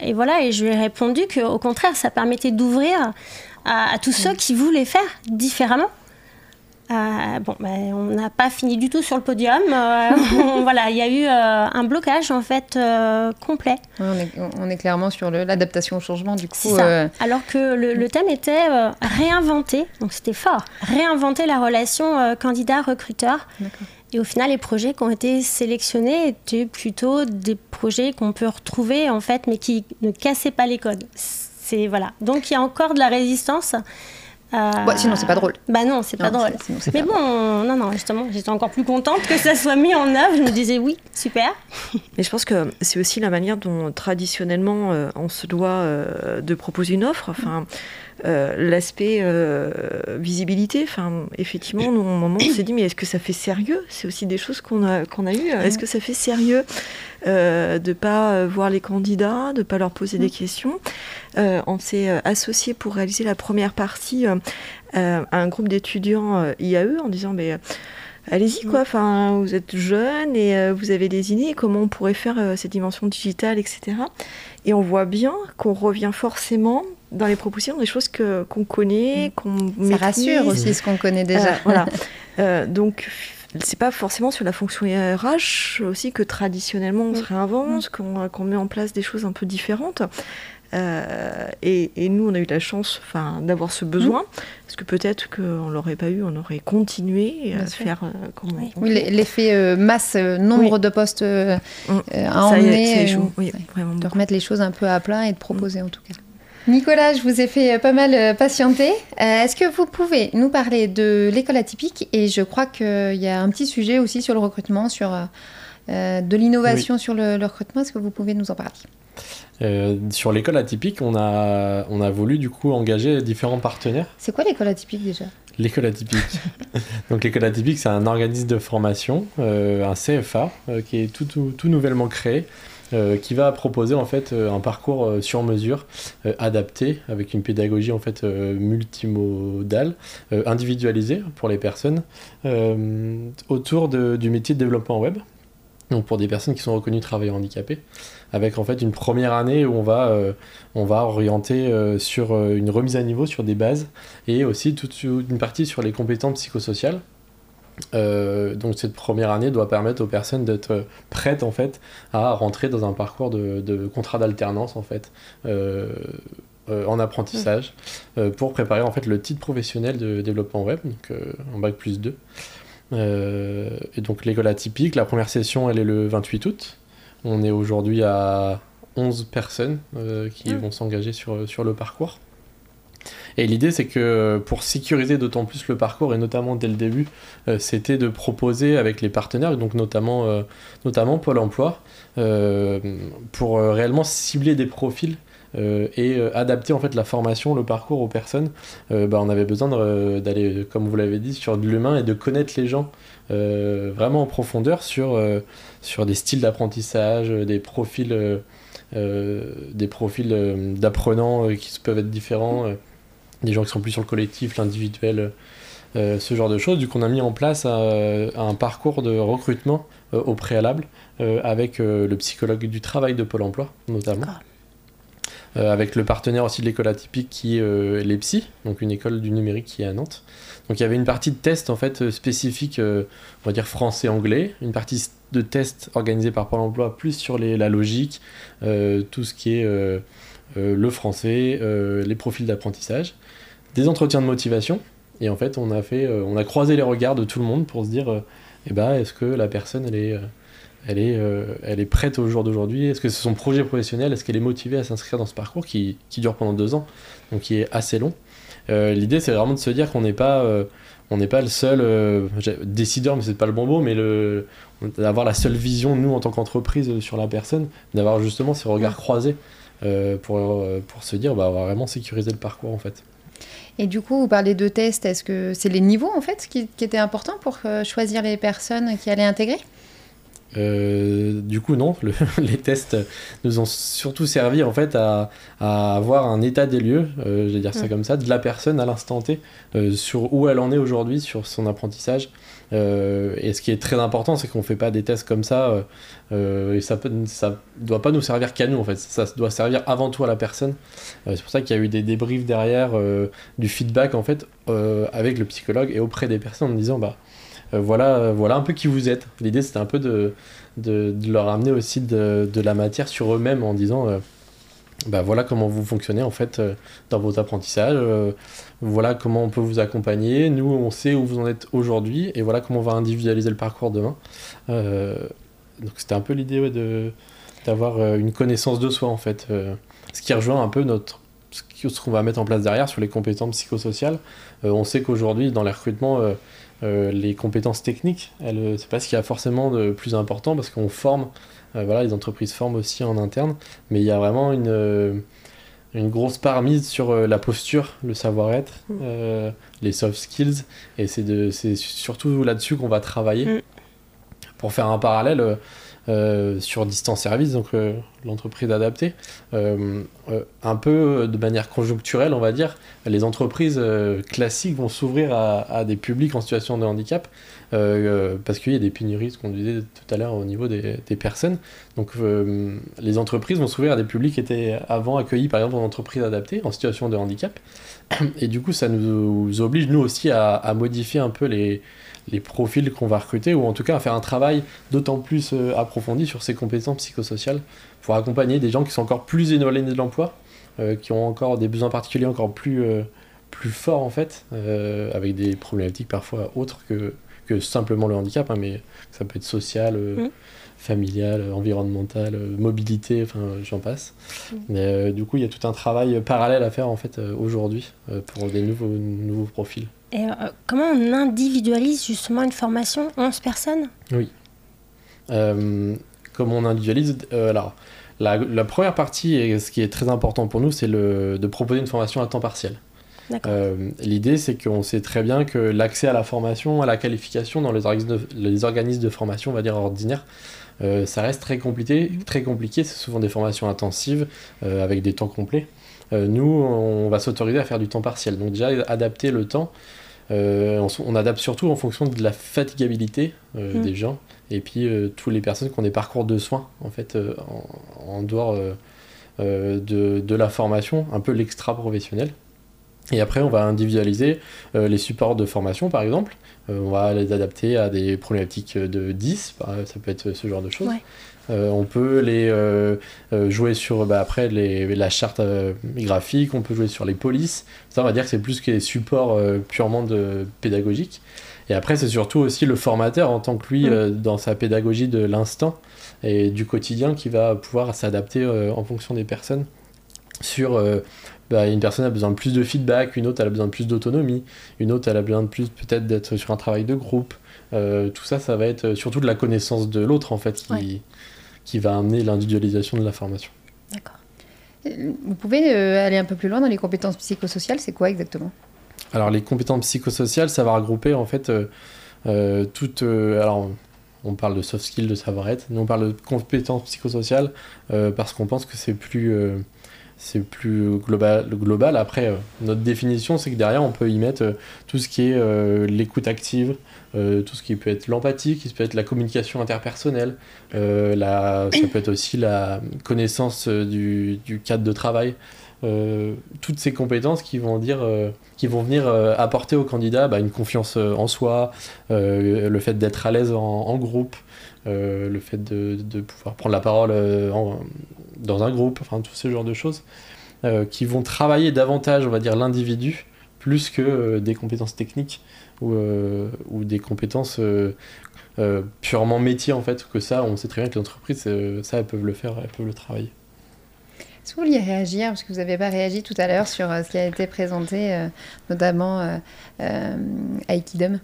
et, voilà, et je lui ai répondu qu'au contraire, ça permettait d'ouvrir à, tous ceux qui voulaient faire différemment. Euh, bon, ben, on n'a pas fini du tout sur le podium. Euh, voilà, il y a eu euh, un blocage en fait complet. on, est, clairement sur l'adaptation au changement du coup. Alors que le, thème était réinventer, donc c'était fort, réinventer la relation candidat-recruteur. Et au final, les projets qui ont été sélectionnés étaient plutôt des projets qu'on peut retrouver en fait, mais qui ne cassaient pas les codes. C'est voilà. Donc il y a encore de la résistance. Euh... sinon, c'est pas drôle. Bah non, c'est pas drôle. Mais bon, non, non, justement, j'étais encore plus contente que ça soit mis en œuvre. Je me disais oui, super. Mais je pense que c'est aussi la manière dont traditionnellement euh, on se doit euh, de proposer une offre. Enfin, euh, l'aspect visibilité. Enfin, effectivement, nous, au moment on s'est dit, mais est-ce que ça fait sérieux? C'est aussi des choses qu'on a qu'on a eues. Est-ce que ça fait sérieux? De ne pas voir les candidats, de ne pas leur poser des mm. questions euh, on s'est euh, associé pour réaliser la première partie euh, à un groupe d'étudiants IAE en disant mais allez-y quoi, enfin vous êtes jeunes et vous avez des idées, comment on pourrait faire cette dimension digitale, etc. Et on voit bien qu'on revient forcément dans les propositions des choses que qu'on connaît, Mm. qu'on Ça maîtrise. rassure aussi ce qu'on connaît déjà. Euh, voilà. Euh, donc, c'est pas forcément sur la fonction RH aussi que traditionnellement on Mm. se réinvente, qu'on qu'on met en place des choses un peu différentes. Euh, et, et nous, on a eu la chance d'avoir ce besoin, parce que peut-être qu'on l'aurait pas eu, on aurait continué à sûr. faire euh, comme Oui. on Oui, fait. l'effet euh, masse, nombre Oui. de postes Mm. euh, à Ça, emmener, oui, de remettre les choses un peu à plat et de proposer en tout cas. Nicolas, je vous ai fait euh, pas mal euh, patienter. Euh, Est-ce que vous pouvez nous parler de l'école atypique? Et je crois qu'il y a un petit sujet aussi sur le recrutement, sur euh, de l'innovation sur le, le recrutement. Est-ce que vous pouvez nous en parler? Euh, sur l'école atypique, on a, on a voulu du coup engager différents partenaires. C'est quoi l'école atypique déjà? L'école atypique. Donc l'école atypique, c'est un organisme de formation, euh, un CFA, euh, qui est tout, tout, tout nouvellement créé, euh, qui va proposer en fait euh, un parcours euh, sur mesure, adapté, avec une pédagogie en fait multimodale, individualisée pour les personnes, autour de- du métier de développement web. Donc pour des personnes qui sont reconnues travailleurs handicapés, avec en fait une première année où on va, on va orienter sur une remise à niveau sur des bases et aussi toute une partie sur les compétences psychosociales. Euh, donc cette première année doit permettre aux personnes d'être prêtes en fait à rentrer dans un parcours de, de contrat d'alternance en fait euh, euh, en apprentissage euh, pour préparer en fait le titre professionnel de développement web donc en bac plus 2 Euh, et donc l'école atypique la première session elle est le 28 août. On est aujourd'hui à 11 personnes qui Ah. vont s'engager sur, sur le parcours et l'idée, c'est que pour sécuriser d'autant plus le parcours, et notamment dès le début, euh, c'était de proposer avec les partenaires, donc notamment, euh, notamment Pôle emploi, euh, pour euh, réellement cibler des profils euh, et euh, adapter en fait la formation, le parcours aux personnes. Euh, bah, on avait besoin d'aller, comme vous l'avez dit, sur de l'humain et de connaître les gens euh, vraiment en profondeur sur, euh, sur des styles d'apprentissage, euh, des profils. euh, euh, des profils euh, d'apprenants euh, qui peuvent être différents, euh, des gens qui sont plus sur le collectif, l'individuel, euh, ce genre de choses. Du coup, on a mis en place euh, un parcours de recrutement euh, au préalable euh, avec euh, le psychologue du travail de Pôle emploi, notamment. Euh, avec le partenaire aussi de l'école atypique qui est euh, l'EPSI, donc une école du numérique qui est à Nantes. Donc il y avait une partie de test en fait euh, spécifique, euh, on va dire français-anglais, une partie de test organisée par Pôle emploi plus sur les, la logique, euh, tout ce qui est euh, euh, le français, euh, les profils d'apprentissage, des entretiens de motivation. Et en fait, on a fait, euh, on a croisé les regards de tout le monde pour se dire, euh, eh ben, est-ce que la personne elle est, euh, elle est, elle est prête au jour d'aujourd'hui? Est-ce que c'est son projet professionnel? Est-ce qu'elle est motivée à s'inscrire dans ce parcours qui, qui dure pendant deux ans, donc qui est assez long. Euh, L'idée, c'est vraiment de se dire qu'on n'est pas, euh, on n'est pas le seul euh, décideur, mais c'est pas le bon mot, mais le, d'avoir la seule vision nous en tant qu'entreprise sur la personne, d'avoir justement ces regards croisés pour, pour se dire, bah, on va vraiment sécuriser le parcours en fait. Et du coup, vous parlez de tests. Est-ce que c'est les niveaux en fait qui, qui étaient importants pour euh, choisir les personnes qui allaient intégrer? Euh, du coup, non. Le- les tests nous ont surtout servi en fait à, à avoir un état des lieux, euh, je vais dire ça Mm. comme ça, de la personne à l'instant T, euh, sur où elle en est aujourd'hui, sur son apprentissage. Euh, et ce qui est très important, c'est qu'on fait pas des tests comme ça, euh, euh, et ça ça doit pas nous servir qu'à nous en fait. Ça doit servir avant tout à la personne. C'est pour ça qu'il y a eu des débriefs derrière, du feedback en fait, avec le psychologue et auprès des personnes en disant bah voilà, voilà un peu qui vous êtes. L'idée c'était un peu de, leur amener aussi de, la matière sur eux-mêmes en disant bah voilà comment vous fonctionnez en fait euh, dans vos apprentissages, euh, voilà comment on peut vous accompagner, nous on sait où vous en êtes aujourd'hui et voilà comment on va individualiser le parcours demain. Euh, donc c'était un peu l'idée de d'avoir une connaissance de soi en fait, ce qui rejoint un peu notre ce ce qu'on va mettre en place derrière sur les compétences psychosociales. On sait qu'aujourd'hui dans les les compétences techniques, euh, c'est pas ce qu'il y a forcément de plus important parce qu'on forme, voilà, les entreprises forment aussi en interne, mais il y a vraiment une, euh, une grosse part mise sur euh, la posture, le savoir-être, Mm. euh, les soft skills, et c'est, surtout là-dessus qu'on va travailler. Mm. Pour faire un parallèle, euh, euh, sur Distance Service, donc euh, l'entreprise adaptée. un peu de manière conjoncturelle, on va dire, les entreprises classiques vont s'ouvrir à, des publics en situation de handicap parce qu'il y a des pénuries, ce qu'on disait tout à l'heure au niveau des, personnes. Donc les entreprises vont s'ouvrir à des publics qui étaient avant accueillis par exemple en entreprise adaptée en situation de handicap. Et du coup, ça nous oblige nous aussi à modifier un peu les, profils qu'on va recruter, ou en tout cas à faire un travail d'autant plus euh, approfondi sur ces compétences psychosociales pour accompagner des gens qui sont encore plus éloignés de l'emploi, euh, qui ont encore des besoins particuliers encore euh, plus forts en fait, avec des problématiques parfois autres que, que simplement le handicap, hein, mais ça peut être social. Mm. familial, environnemental, mobilité, enfin j'en passe. Mm. Mais du coup, il y a tout un travail parallèle à faire en fait aujourd'hui pour des nouveaux, nouveaux profils. Et euh, comment on individualise justement une formation 11 personnes? Oui. Euh, comment on individualise euh, Alors, la, première partie, et ce qui est très important pour nous, c'est de proposer une formation à temps partiel. L'idée, c'est qu'on sait très bien que l'accès à la formation, à la qualification dans les organismes de, les organismes de formation, on va dire ordinaires, ça reste très compliqué. Très compliqué. C'est souvent des formations intensives avec des temps complets. nous, on va s'autoriser à faire du temps partiel. Donc déjà, adapter le temps euh, on, adapte surtout en fonction de la fatigabilité euh, mm. des gens et puis euh, toutes les personnes qui ont des parcours de soins en fait en, dehors de, la formation, un peu l'extra professionnel. Et après, on va individualiser les supports de formation, par exemple. on va les adapter à des problématiques de 10, ça peut être ce genre de choses. Euh, on peut les euh, euh, jouer sur bah, après la charte graphique, on peut jouer sur les polices. Ça, on va dire que c'est plus que des supports purement de, pédagogiques. Et après, c'est surtout aussi le formateur en tant que lui, dans sa pédagogie de l'instant et du quotidien, qui va pouvoir s'adapter en fonction des personnes. Sur bah, une personne a besoin de plus de feedback, une autre elle a besoin de plus d'autonomie, une autre elle a besoin de plus peut-être d'être sur un travail de groupe. tout ça, ça va être surtout de la connaissance de l'autre en fait qui, qui va amener l'individualisation de la formation. D'accord. Vous pouvez euh, aller un peu plus loin dans les compétences psychosociales, c'est quoi exactement? Alors les compétences psychosociales, ça va regrouper en fait euh, euh, toutes... alors on parle de soft skills, de savoir-être, nous on parle de compétences psychosociales parce qu'on pense que c'est plus c'est plus global, global. Après, notre définition, c'est que derrière, on peut y mettre tout ce qui est l'écoute active, euh, tout ce qui peut être l'empathie, qui peut être la communication interpersonnelle, euh, ça peut être aussi la connaissance euh, du, cadre de travail. toutes ces compétences qui vont dire, qui vont venir apporter au candidat bah, une confiance en soi, le fait d'être à l'aise en, groupe, le fait de, de, pouvoir prendre la parole dans un groupe, enfin tout ce genre de choses, qui vont travailler davantage, on va dire, l'individu plus que des compétences techniques euh, ou, des compétences euh, euh, purement métier en fait, que ça, on sait très bien que les entreprises, ça, elles peuvent le faire, elles peuvent le travailler. Est-ce que vous vouliez réagir, parce que vous n'avez pas réagi tout à l'heure sur ce qui a été présenté, notamment à Equidom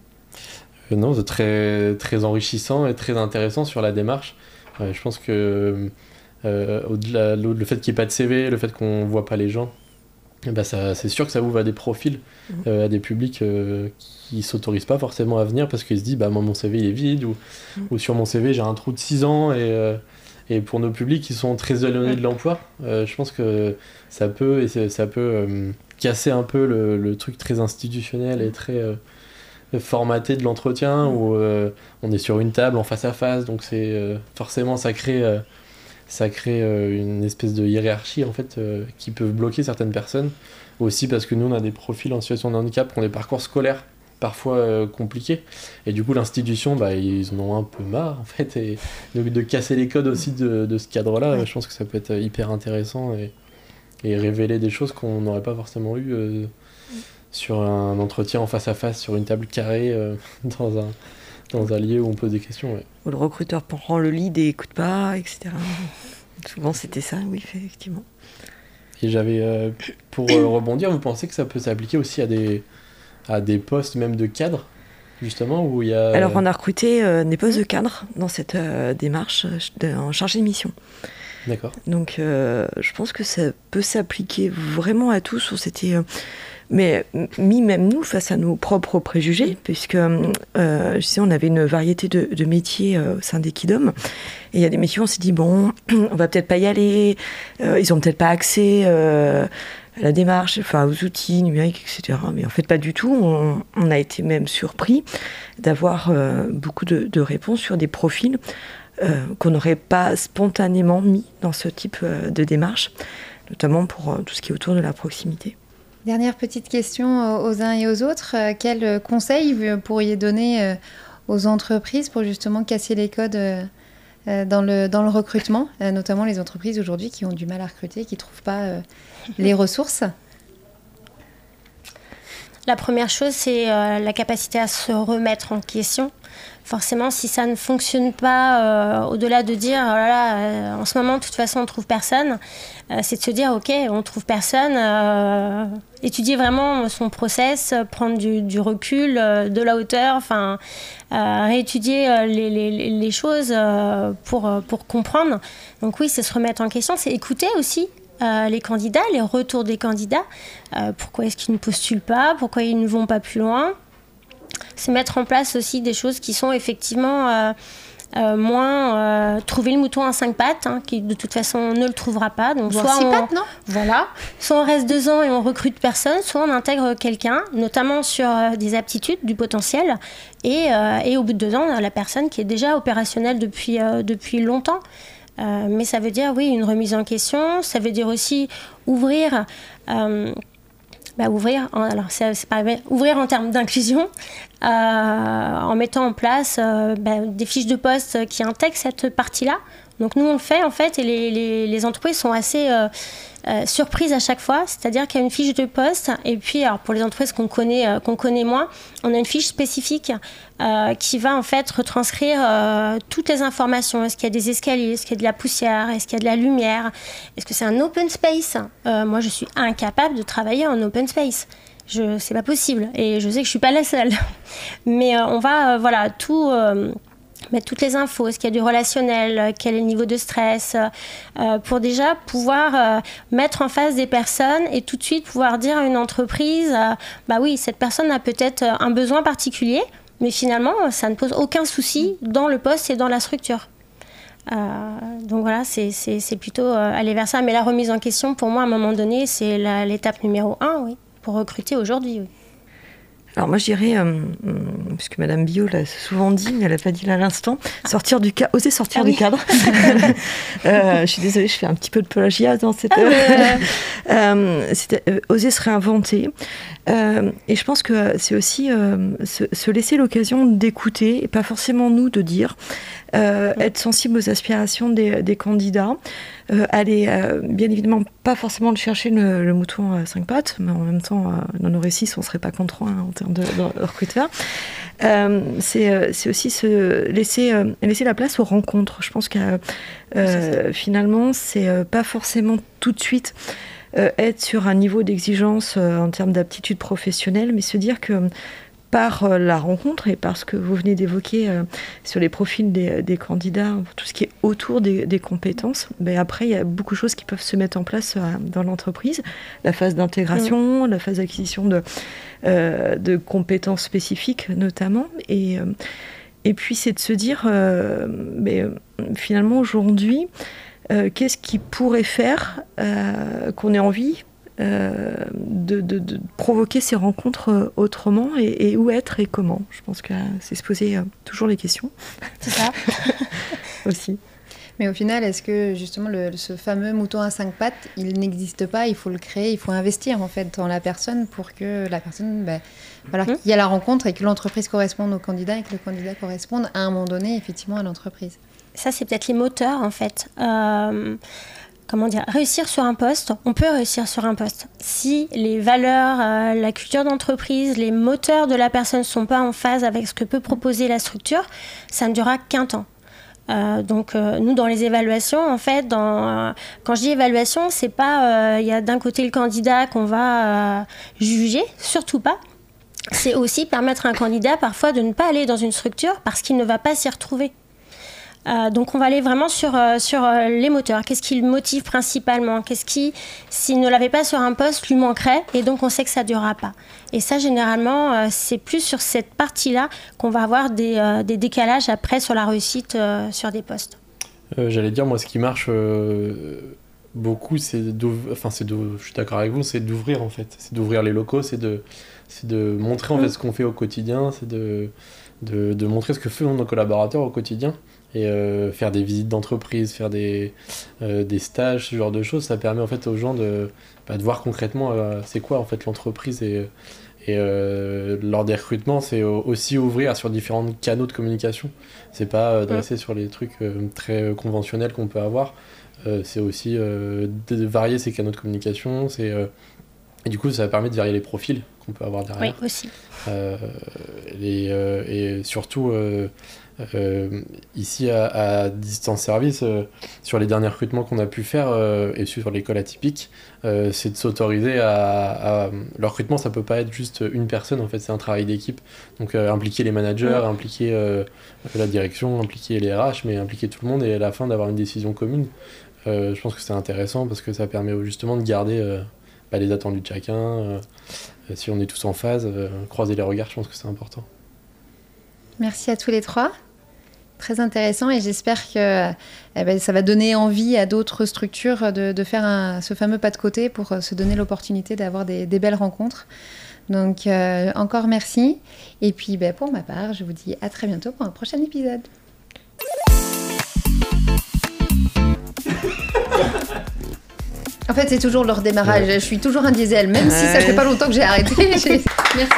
Non, c'est très, très enrichissant et très intéressant sur la démarche. je pense que au-delà le fait qu'il n'y ait pas de CV, le fait qu'on ne voit pas les gens, bah c'est sûr que ça ouvre à des profils, mmh. à des publics qui s'autorisent pas forcément à venir parce qu'ils se disent bah moi mon CV il est vide ou, mm. ou sur mon CV j'ai un trou de 6 ans et, euh, et pour nos publics qui sont très éloignés de l'emploi euh, je pense que ça peut et ça peut euh, casser un peu le, le, truc très institutionnel et très formaté de l'entretien mm. où on est sur une table en face à face donc c'est forcément ça crée ça crée une espèce de hiérarchie en fait qui peut bloquer certaines personnes. Aussi parce que nous on a des profils en situation de handicap qui ont des parcours scolaires parfois euh, compliqué. Et du coup, l'institution, bah, ils en ont un peu marre, en fait, et de, casser les codes aussi de, de ce cadre-là, je pense que ça peut être hyper intéressant et, et révéler des choses qu'on n'aurait pas forcément eu euh, sur un entretien en face à face, sur une table carrée, euh, dans, un, dans un lieu où on pose des questions. Où le recruteur prend le lead et écoute pas, etc. Souvent, c'était ça, oui, effectivement. Et j'avais, pour rebondir, vous pensez que ça peut s'appliquer aussi à des à des postes même de cadre justement où il y a... Alors on a recruté euh, des postes de cadre dans cette euh, démarche euh, en chargé de mission. D'accord. Donc je pense que ça peut s'appliquer vraiment à tous. C'était mais mis même nous face à nos propres préjugés, puisque euh, je sais, on avait une variété de, métiers euh, au sein d'Equidom, et il y a des métiers où on s'est dit, bon, on va peut-être pas y aller, euh, ils ont peut-être pas accès à la démarche, enfin aux outils numériques, etc. Mais en fait, pas du tout. On, a été même surpris d'avoir beaucoup de, de, réponses sur des profils qu'on n'aurait pas spontanément mis dans ce type de démarche, notamment pour tout ce qui est autour de la proximité. Dernière petite question aux uns et aux autres. Euh, quels conseils vous pourriez donner euh, aux entreprises pour justement casser les codes euh, dans le, dans le recrutement, notamment les entreprises aujourd'hui qui ont du mal à recruter, qui ne trouvent pas les ressources? La première chose, c'est la capacité à se remettre en question forcément, si ça ne fonctionne pas, euh, au-delà de dire, oh euh, en ce moment, de toute façon, on trouve personne, euh, c'est de se dire, ok, on trouve personne, étudier vraiment son process, prendre du, recul, de la hauteur, enfin, réétudier les, choses pour comprendre. Donc oui, c'est se remettre en question, c'est écouter aussi les candidats, les retours des candidats. pourquoi est-ce qu'ils ne postulent pas Pourquoi ils ne vont pas plus loin c'est mettre en place aussi des choses qui sont effectivement euh, euh, moins euh, trouver le mouton à cinq pattes, hein, qui de toute façon ne le trouvera pas. Donc soit six pattes, non? Voilà. Soit on reste deux ans et on recrute personne, soit on intègre quelqu'un, notamment sur des aptitudes, du potentiel, et, et, au bout de deux ans, la personne qui est déjà opérationnelle depuis, depuis longtemps. mais ça veut dire, oui, une remise en question. Ça veut dire aussi ouvrir bah, ouvrir, en, alors c'est, ouvrir en termes d'inclusion, euh, en mettant en place euh, bah, des fiches de poste qui intègrent cette partie-là. Donc nous on le fait en fait et les, les, les entreprises sont assez euh, surprise à chaque fois, c'est-à-dire qu'il y a une fiche de poste et puis alors pour les entreprises qu'on connaît, euh, qu'on connaît moins, on a une fiche spécifique euh, qui va en fait retranscrire toutes les informations. Est-ce qu'il y a des escaliers, est-ce qu'il y a de la poussière, est-ce qu'il y a de la lumière, est-ce que c'est un open space? Moi, je suis incapable de travailler en open space. Je, c'est pas possible et je sais que je suis pas la seule. Mais on va voilà tout mettre toutes les infos, est-ce qu'il y a du relationnel, euh, quel est le niveau de stress, euh, euh, pour déjà pouvoir mettre en face des personnes et tout de suite pouvoir dire à une entreprise, bah oui, cette personne a peut-être un besoin particulier, mais finalement, ça ne pose aucun souci dans le poste et dans la structure. donc voilà, c'est plutôt aller vers ça. Mais la remise en question, pour moi, à un moment donné, c'est l'étape numéro un, oui, pour recruter aujourd'hui. Oui. Alors moi je dirais, euh, puisque Madame Bio l'a souvent dit, mais elle n'a pas dit là à l'instant, sortir du cadre, oser sortir ah du cadre. euh, je suis désolée, je fais un petit peu de plagiat dans cette... Ah, euh, euh, oser se réinventer. Et je pense que c'est aussi se, se, laisser l'occasion d'écouter, et pas forcément nous de dire, être sensible aux aspirations des, des candidats. Euh, aller, euh, bien évidemment, pas forcément de chercher le, mouton à cinq pattes, mais en même temps, euh, dans nos récits, on ne serait pas contre hein, en termes de, de recruteurs. c'est aussi se laisser, laisser la place aux rencontres. Je pense que finalement, c'est pas forcément tout de suite être sur un niveau d'exigence en termes d'aptitude professionnelle, mais se dire que par euh, la rencontre et par ce que vous venez d'évoquer euh, sur les profils des, candidats, tout ce qui est autour des, compétences, ben après, il y a beaucoup de choses qui peuvent se mettre en place euh, dans l'entreprise. La phase d'intégration, mm. la phase d'acquisition de, de compétences spécifiques notamment. Et, et puis, c'est de se dire, ben, finalement, aujourd'hui, qu'est-ce qui pourrait faire qu'on ait envie euh, de, provoquer ces rencontres euh, autrement et, où être et comment? Je pense que c'est se poser euh, toujours les questions. C'est ça. Aussi. Mais au final, est-ce que justement ce fameux mouton à cinq pattes, il n'existe pas, il faut le créer, il faut investir en fait dans la personne pour que la personne, ben, voilà, mmh. qu'il y a la rencontre et que l'entreprise corresponde au candidat et que le candidat corresponde à un moment donné effectivement à l'entreprise? Ça, c'est peut-être les moteurs en fait comment dire, réussir sur un poste, on peut réussir sur un poste. Si les valeurs, euh, la culture d'entreprise, les moteurs de la personne ne sont pas en phase avec ce que peut proposer la structure, ça ne durera qu'un temps. Euh, donc euh, nous dans les évaluations en fait quand je dis évaluation c'est pas il y a d'un côté le candidat qu'on va juger surtout pas c'est aussi permettre à un candidat parfois de ne pas aller dans une structure parce qu'il ne va pas s'y retrouver Euh, donc on va aller vraiment sur, euh, sur euh, les moteurs. Qu'est-ce qui le motive principalement? Qu'est-ce qui, s'il ne l'avait pas sur un poste, lui manquerait Et donc on sait que ça ne durera pas. Et ça, généralement, c'est plus sur cette partie-là qu'on va avoir des, des, décalages après sur la réussite sur des postes. J'allais dire, moi, ce qui marche beaucoup, c'est enfin, c'est je suis d'accord avec vous, c'est d'ouvrir en fait. C'est d'ouvrir les locaux, c'est de, de montrer en fait mm. ce qu'on fait au quotidien, c'est de, de, de, montrer ce que font nos collaborateurs au quotidien et euh, faire des visites d'entreprise, faire des, euh, des stages, ce genre de choses, ça permet en fait aux gens de, bah, de voir concrètement euh, c'est quoi en fait l'entreprise et, et lors des recrutements, c'est aussi ouvrir sur différents canaux de communication. C'est pas de rester sur les trucs très conventionnels qu'on peut avoir. c'est aussi de varier ces canaux de communication. C'est et du coup, ça permet de varier les profils qu'on peut avoir derrière. Oui, aussi. et, et, surtout euh, ici à, Distance Service, euh, sur les derniers recrutements qu'on a pu faire euh, et sur l'école atypique, c'est de s'autoriser à, Le recrutement, ça peut pas être juste une personne, en fait, c'est un travail d'équipe. Donc impliquer les managers, impliquer la direction, impliquer les RH, mais impliquer tout le monde et à la fin d'avoir une décision commune. je pense que c'est intéressant parce que ça permet justement de garder bah, les attendus de chacun. si on est tous en phase, croiser les regards, je pense que c'est important. Merci à tous les trois très intéressant et j'espère que eh ben, ça va donner envie à d'autres structures de, faire ce fameux pas de côté pour se donner l'opportunité d'avoir des, belles rencontres. Donc euh, encore merci. Et puis ben, pour ma part, je vous dis à très bientôt pour un prochain épisode. En fait, c'est toujours leur démarrage. Je suis toujours un diesel, même si ça fait pas longtemps que j'ai arrêté. Merci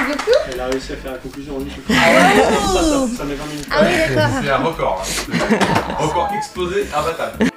beaucoup. Elle a réussi à faire la conclusion en une Ah, ça, ça, met 20 minutes. Ah oui, d'accord. C'est un record. Hein. record explosé, imbattable.